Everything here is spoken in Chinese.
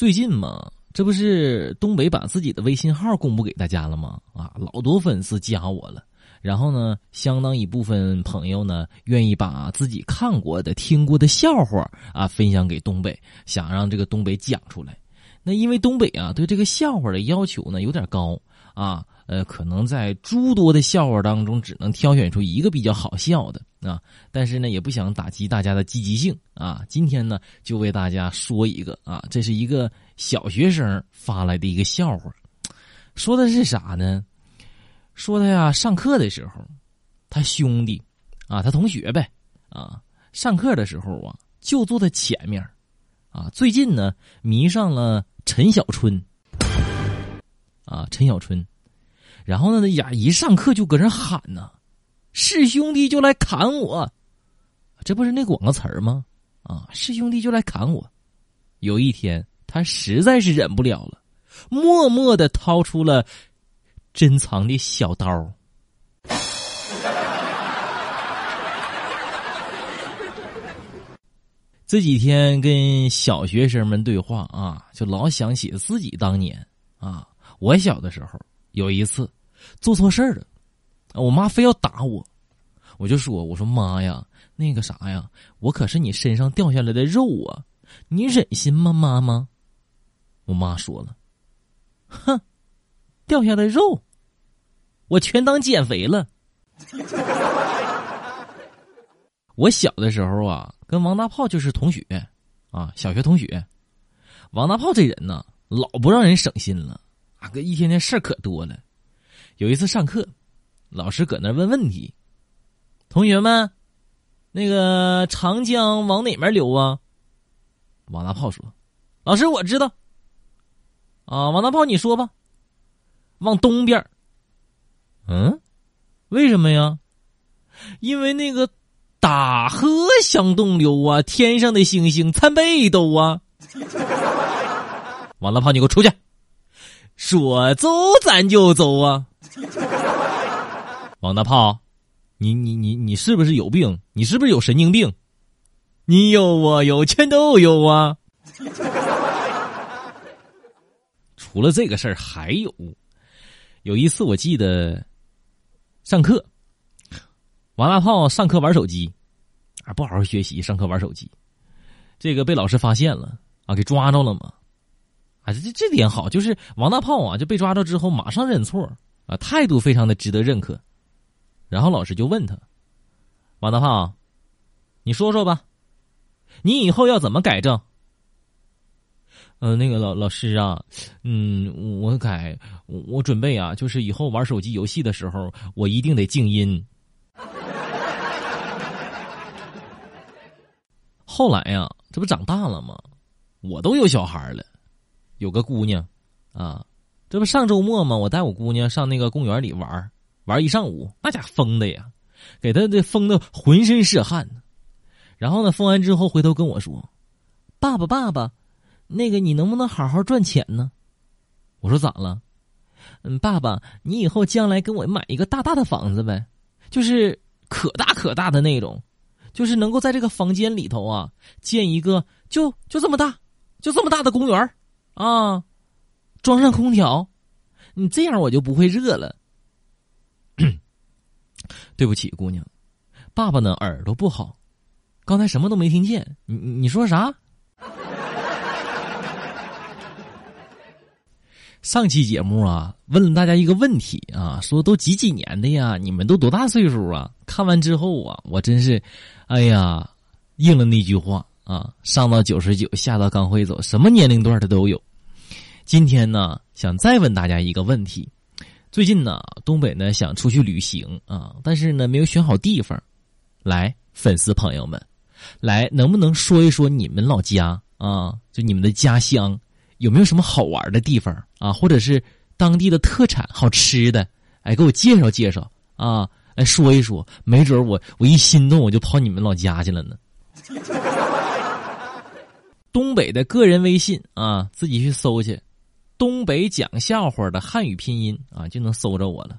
最近嘛，这不是东北把自己的微信号公布给大家了吗？啊，老多粉丝加我了。然后呢，相当一部分朋友呢，愿意把自己看过的、听过的笑话啊，分享给东北，想让这个东北讲出来。那因为东北啊，对这个笑话的要求呢有点高啊，呃，可能在诸多的笑话当中，只能挑选出一个比较好笑的啊。但是呢，也不想打击大家的积极性啊。今天呢，就为大家说一个啊，这是一个小学生发来的一个笑话，说的是啥呢？说他呀，上课的时候，他兄弟，啊，他同学呗，啊，上课的时候啊，就坐在前面，啊，最近呢，迷上了陈小春，啊，陈小春，然后呢，呀，一上课就搁这喊呢，是兄弟就来砍我，这不是那广告词儿吗？啊，是兄弟就来砍我。有一天，他实在是忍不了了，默默的掏出了。珍藏的小刀。这几天跟小学生们对话啊，就老想起自己当年啊，我小的时候有一次做错事儿了，我妈非要打我，我就说：“我说妈呀，那个啥呀，我可是你身上掉下来的肉啊，你忍心吗，妈妈？”我妈说了：“哼。”掉下的肉，我全当减肥了。我小的时候啊，跟王大炮就是同学，啊，小学同学。王大炮这人呢，老不让人省心了，啊，个一天天事儿可多了。有一次上课，老师搁那问问题，同学们，那个长江往哪面流啊？王大炮说：“老师，我知道。”啊，王大炮，你说吧。往东边嗯，为什么呀？因为那个大河向东流啊，天上的星星参北斗啊。王大炮，你给我出去！说走咱就走啊！王大炮，你你你你是不是有病？你是不是有神经病？你有我有全都有啊！除了这个事儿，还有。有一次，我记得上课，王大炮上课玩手机，啊，不好好学习，上课玩手机，这个被老师发现了啊，给抓着了嘛，啊，这这点好，就是王大炮啊就被抓着之后马上认错啊，态度非常的值得认可。然后老师就问他：“王大炮，你说说吧，你以后要怎么改正？”呃，那个老老师啊，嗯，我改，我准备啊，就是以后玩手机游戏的时候，我一定得静音。后来呀，这不长大了吗？我都有小孩了，有个姑娘，啊，这不上周末吗？我带我姑娘上那个公园里玩，玩一上午，那家疯的呀，给她这疯的浑身是汗。然后呢，疯完之后回头跟我说：“爸爸，爸爸。”那个，你能不能好好赚钱呢？我说咋了？嗯，爸爸，你以后将来给我买一个大大的房子呗，就是可大可大的那种，就是能够在这个房间里头啊建一个就就这么大，就这么大的公园啊，装上空调，你这样我就不会热了。对不起，姑娘，爸爸呢耳朵不好，刚才什么都没听见，你你说啥？上期节目啊，问了大家一个问题啊，说都几几年的呀？你们都多大岁数啊？看完之后啊，我真是，哎呀，应了那句话啊，上到九十九，下到刚会走，什么年龄段的都有。今天呢，想再问大家一个问题：最近呢，东北呢想出去旅行啊，但是呢没有选好地方。来，粉丝朋友们，来，能不能说一说你们老家啊？就你们的家乡。有没有什么好玩的地方啊？或者是当地的特产好吃的？哎，给我介绍介绍啊！来说一说，没准我我一心动，我就跑你们老家去了呢。东北的个人微信啊，自己去搜去，东北讲笑话的汉语拼音啊，就能搜着我了。